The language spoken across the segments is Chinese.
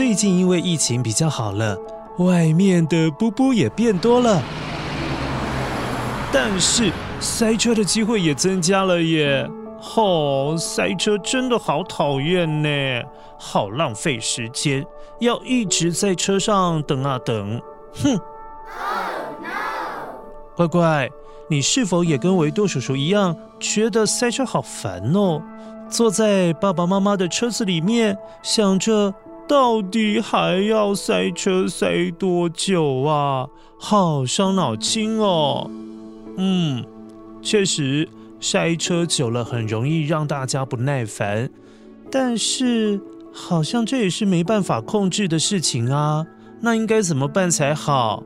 最近因为疫情比较好了，外面的布布也变多了，但是塞车的机会也增加了耶。吼、塞车真的好讨厌呢，好浪费时间，要一直在车上等啊等。哼乖乖，你是否也跟维多叔叔一样，觉得塞车好烦哦？坐在爸爸妈妈的车子里面，想着到底还要塞车塞多久啊？好伤脑筋哦。嗯，确实塞车久了很容易让大家不耐烦，但是好像这也是没办法控制的事情啊。那应该怎么办才好？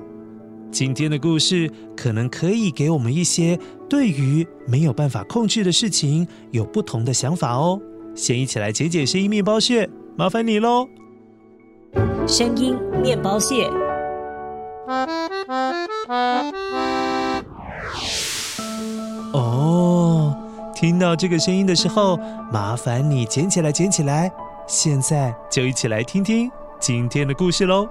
今天的故事可能可以给我们一些对于没有办法控制的事情有不同的想法哦。先一起来解解声音面包屑，麻烦你喽。声音面包屑。哦，听到这个声音的时候，麻烦你捡起来，捡起来。现在就一起来听听今天的故事喽。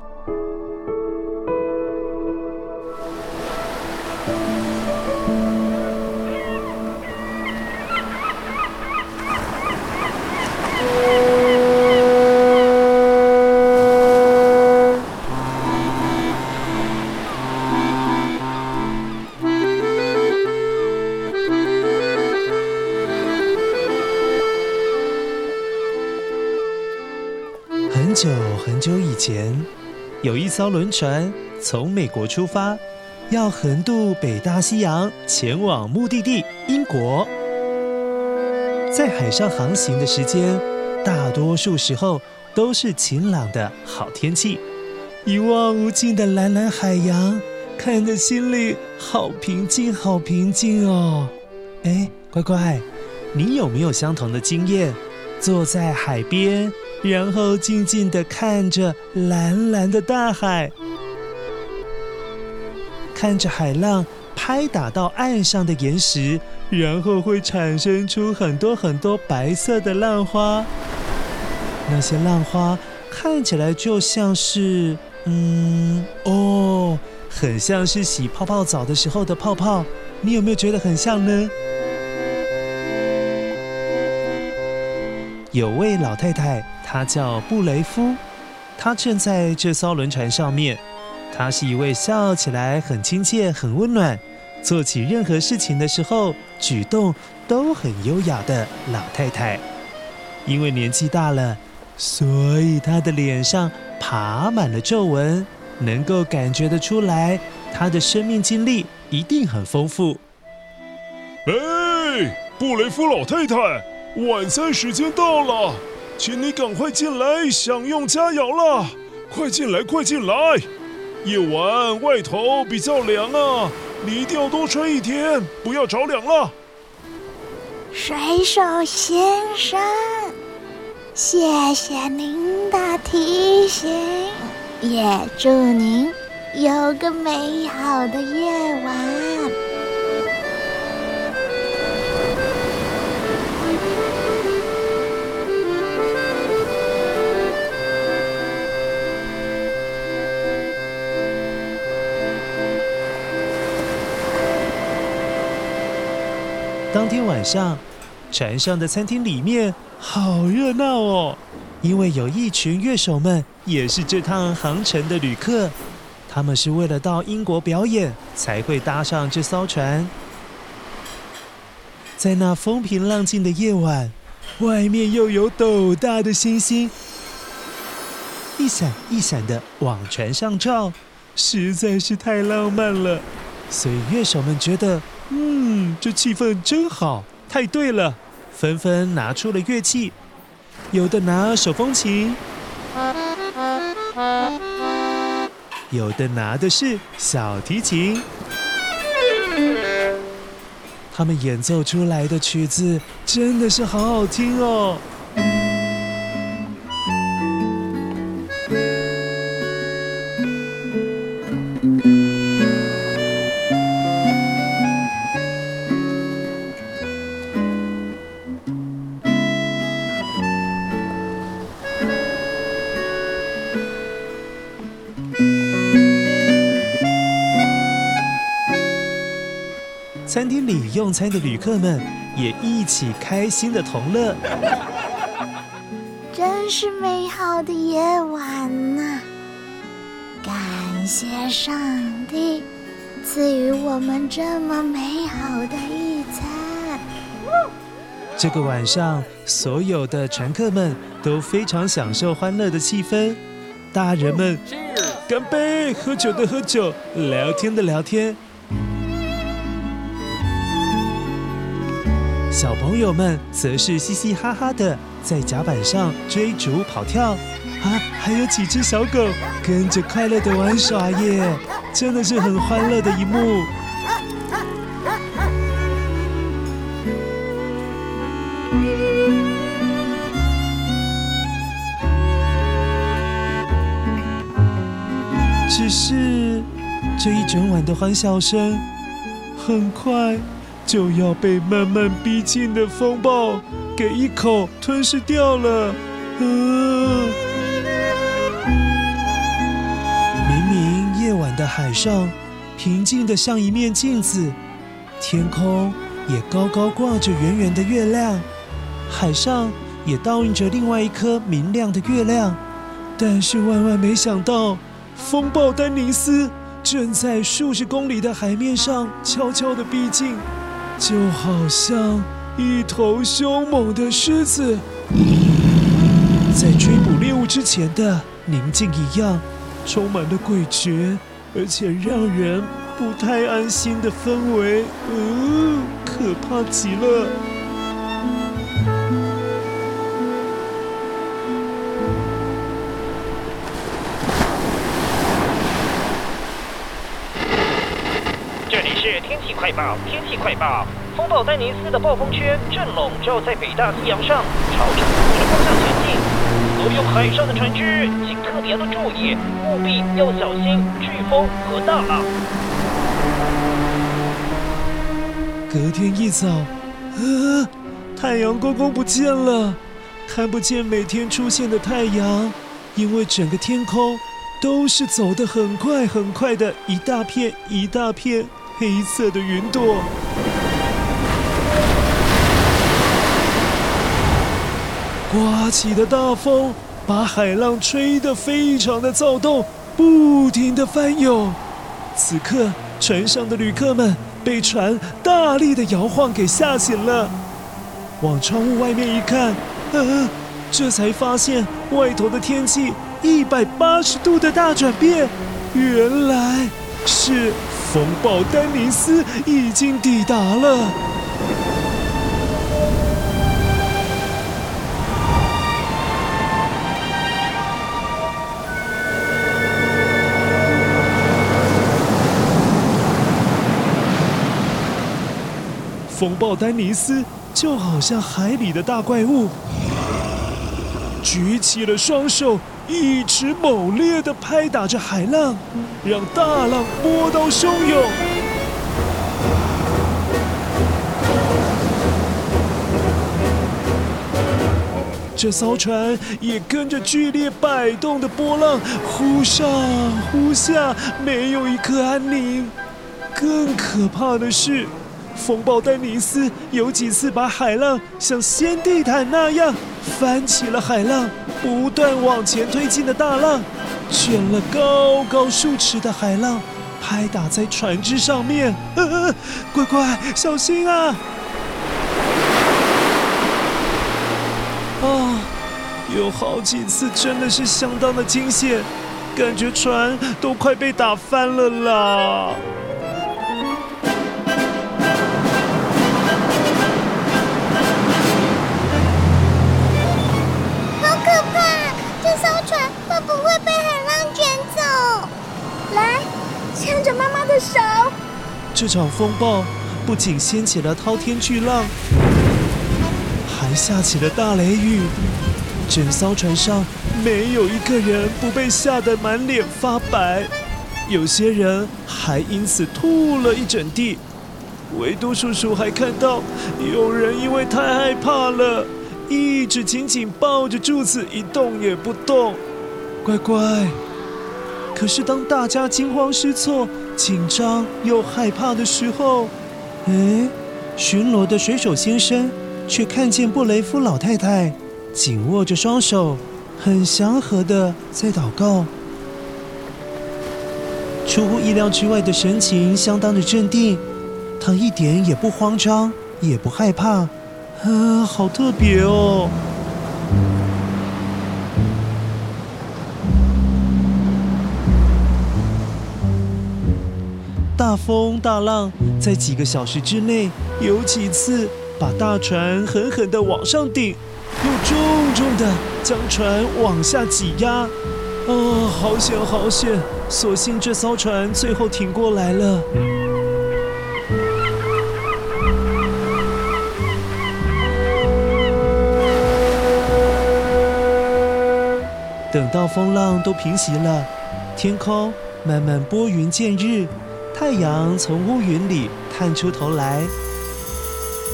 前，有一艘轮船从美国出发，要横渡北大西洋，前往目的地英国。在海上航行的时间，大多数时候都是晴朗的好天气，一望无尽的蓝蓝海洋，看得心里好平静，好平静哦。哎，乖乖，你有没有相同的经验？坐在海边。然后静静地看着蓝蓝的大海，看着海浪拍打到岸上的岩石，然后会产生出很多很多白色的浪花。那些浪花看起来就像是，嗯，哦，很像是洗泡泡澡的时候的泡泡。你有没有觉得很像呢？有位老太太。她叫布雷夫，她正在这艘轮船上面。她是一位笑起来很亲切、很温暖，做起任何事情的时候举动都很优雅的老太太。因为年纪大了，所以她的脸上爬满了皱纹，能够感觉得出来，她的生命经历一定很丰富。哎，布雷夫老太太，晚餐时间到了。请你赶快进来享用佳肴了，快进来，快进来！夜晚外头比较凉啊，你一定要多穿一点，不要着凉了。水手先生，谢谢您的提醒，也祝您有个美好的夜晚。当天晚上，船上的餐厅里面好热闹哦，因为有一群乐手们也是这趟航程的旅客，他们是为了到英国表演才会搭上这艘船。在那风平浪静的夜晚，外面又有斗大的星星一闪一闪的往船上照，实在是太浪漫了，所以乐手们觉得。嗯，这气氛真好，太对了，纷纷拿出了乐器，有的拿手风琴，有的拿的是小提琴，他们演奏出来的曲子真的是好好听哦。餐厅里用餐的旅客们也一起开心的同乐，真是美好的夜晚呐、啊！感谢上帝赐予我们这么美好的一餐。这个晚上，所有的乘客们都非常享受欢乐的气氛，大人们干杯，喝酒的喝酒，聊天的聊天。小朋友们则是嘻嘻哈哈的在甲板上追逐跑跳，啊，还有几只小狗跟着快乐的玩耍耶，真的是很欢乐的一幕。只是这一整晚的欢笑声，很快。就要被慢慢逼近的风暴给一口吞噬掉了。嗯，明明夜晚的海上平静的像一面镜子，天空也高高挂着圆圆的月亮，海上也倒映着另外一颗明亮的月亮。但是万万没想到，风暴丹尼斯正在数十公里的海面上悄悄地逼近。就好像一头凶猛的狮子，在追捕猎物之前的宁静一样，充满了诡谲，而且让人不太安心的氛围，嗯，可怕极了。快报！天气快报！风暴丹尼斯的暴风圈正笼罩在北大西洋上，朝着东北方向前进。所有海上的船只，请特别的注意，务必要小心飓风和大浪。隔天一早，啊，太阳公公不见了，看不见每天出现的太阳，因为整个天空都是走得很快很快的一大片一大片。黑色的云朵，刮起的大风把海浪吹得非常的躁动，不停的翻涌。此刻，船上的旅客们被船大力的摇晃给吓醒了，往窗户外面一看，嗯，这才发现外头的天气一百八十度的大转变，原来是。风暴丹尼斯已经抵达了。风暴丹尼斯就好像海里的大怪物，举起了双手，一直猛烈地拍打着海浪，让大浪波涛汹涌。这艘船也跟着剧烈摆动的波浪，忽上忽下，没有一刻安宁。更可怕的是，风暴丹尼斯有几次把海浪像掀地毯那样翻起了海浪，不断往前推进的大浪，卷了高高数尺的海浪，拍打在船只上面。呃，乖乖，小心啊！啊，有好几次真的是相当的惊险，感觉船都快被打翻了啦！这场风暴不仅掀起了滔天巨浪。还下起了大雷雨，整艘船上没有一个人不被吓得满脸发白，有些人还因此吐了一整地。维多叔叔还看到有人因为太害怕了，一直紧紧抱着柱子一动也不动。乖乖，可是当大家惊慌失措、紧张又害怕的时候，哎，巡逻的水手先生。却看见布雷夫老太太紧握着双手，很祥和的在祷告。出乎意料之外的神情，相当的镇定，他一点也不慌张，也不害怕，啊，好特别哦！大风大浪在几个小时之内有几次。把大船狠狠地往上顶，又重重地将船往下挤压。啊、好险好险！所幸这艘船最后挺过来了。等到风浪都平息了，天空慢慢拨云见日，太阳从乌云里探出头来。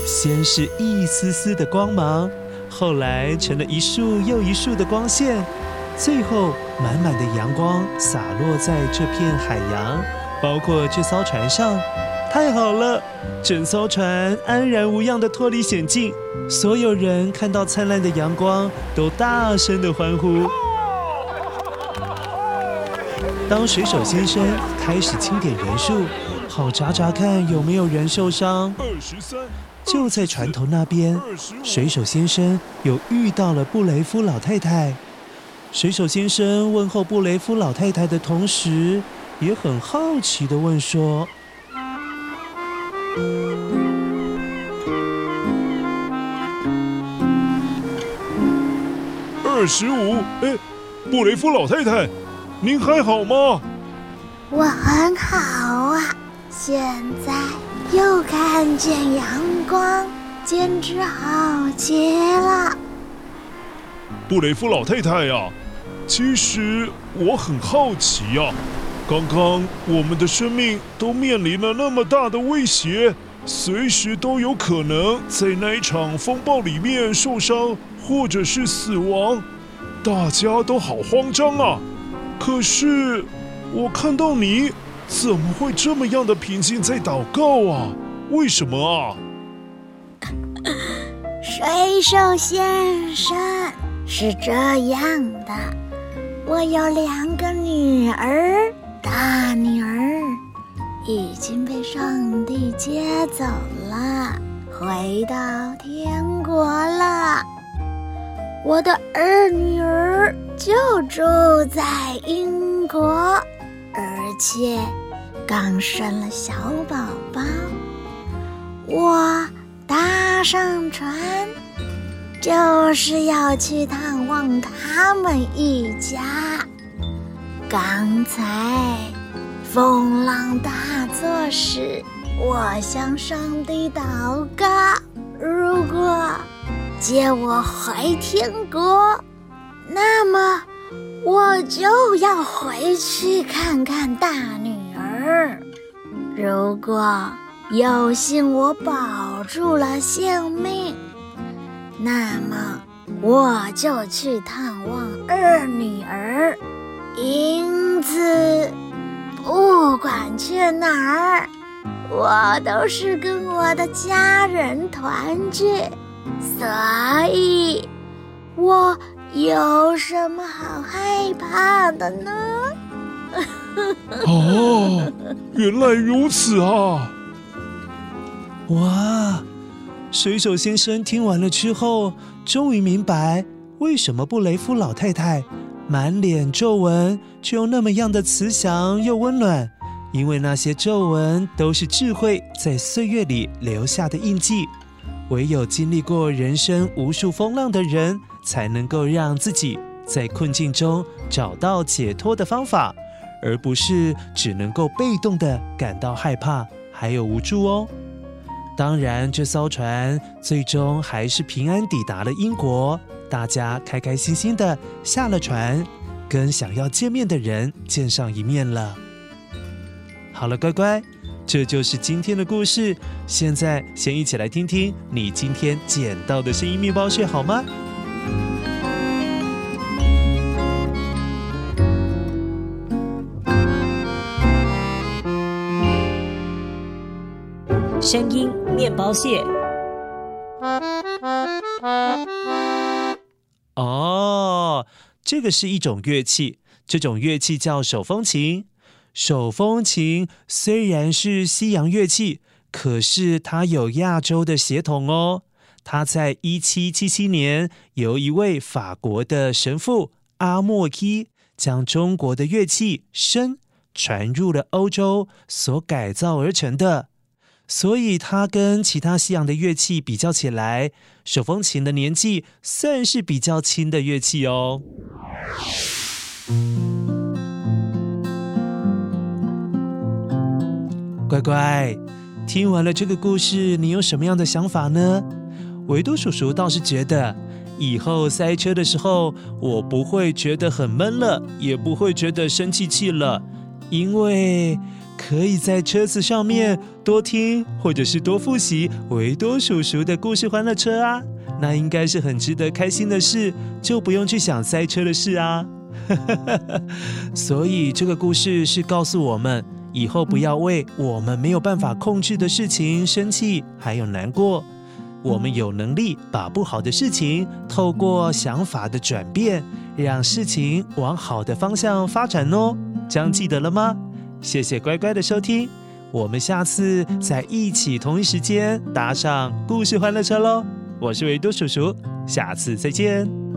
先是一丝丝的光芒，后来成了一束又一束的光线，最后满满的阳光洒落在这片海洋，包括这艘船上。太好了，整艘船安然无恙地脱离险境。所有人看到灿烂的阳光，都大声地欢呼。当水手先生开始清点人数，好查查看有没有人受伤。二十三。就在船头那边，水手先生又遇到了布雷夫老太太。水手先生问候布雷夫老太太的同时，也很好奇的问说：“二十五，哎，布雷夫老太太，您还好吗？”“我很好啊，现在。”又看见阳光，简直好极了。布雷夫老太太呀、啊，其实我很好奇呀、啊。刚刚我们的生命都面临了那么大的威胁，随时都有可能在那一场风暴里面受伤或者是死亡，大家都好慌张啊。可是我看到你。怎么会这么样的平静在祷告啊？为什么啊？水手先生是这样的，我有两个女儿，大女儿已经被上帝接走了，回到天国了。我的二女儿就住在英国。而且刚生了小宝宝，我搭上船就是要去探望他们一家。刚才风浪大作时，我向上帝祷告，如果接我回天国，那么我就要回去看看大女儿。如果有幸我保住了性命，那么我就去探望二女儿。因此，不管去哪儿，我都是跟我的家人团聚，所以，我有什么好害怕的呢？哦，原来如此啊！哇，水手先生听完了之后，终于明白为什么布雷夫老太太。满脸皱纹，却又那么样的慈祥又温暖，因为那些皱纹都是智慧在岁月里留下的印记。唯有经历过人生无数风浪的人，才能够让自己在困境中找到解脱的方法，而不是只能够被动地感到害怕还有无助哦。当然，这艘船最终还是平安抵达了英国。大家开开心心的下了船，跟想要见面的人见上一面了。好了，乖乖，这就是今天的故事。现在先一起来听听你今天捡到的声音面包屑好吗？声音面包屑。哦，这个是一种乐器，这种乐器叫手风琴。手风琴虽然是西洋乐器，可是它有亚洲的血统哦。它在一七七七年由一位法国的神父阿莫伊将中国的乐器笙传入了欧洲所改造而成的。所以它跟其他西洋的乐器比较起来，手风琴的年纪算是比较轻的乐器哦。乖乖，听完了这个故事，你有什么样的想法呢？维多叔叔倒是觉得，以后塞车的时候，我不会觉得很闷了，也不会觉得生气气了，因为。可以在车子上面多听，或者是多复习维多叔叔的故事欢乐车啊，那应该是很值得开心的事，就不用去想塞车的事啊。所以这个故事是告诉我们，以后不要为我们没有办法控制的事情生气，还有难过。我们有能力把不好的事情透过想法的转变，让事情往好的方向发展哦。这样记得了吗？谢谢乖乖的收听，我们下次再一起同一时间搭上故事欢乐车喽！我是维多叔叔，下次再见。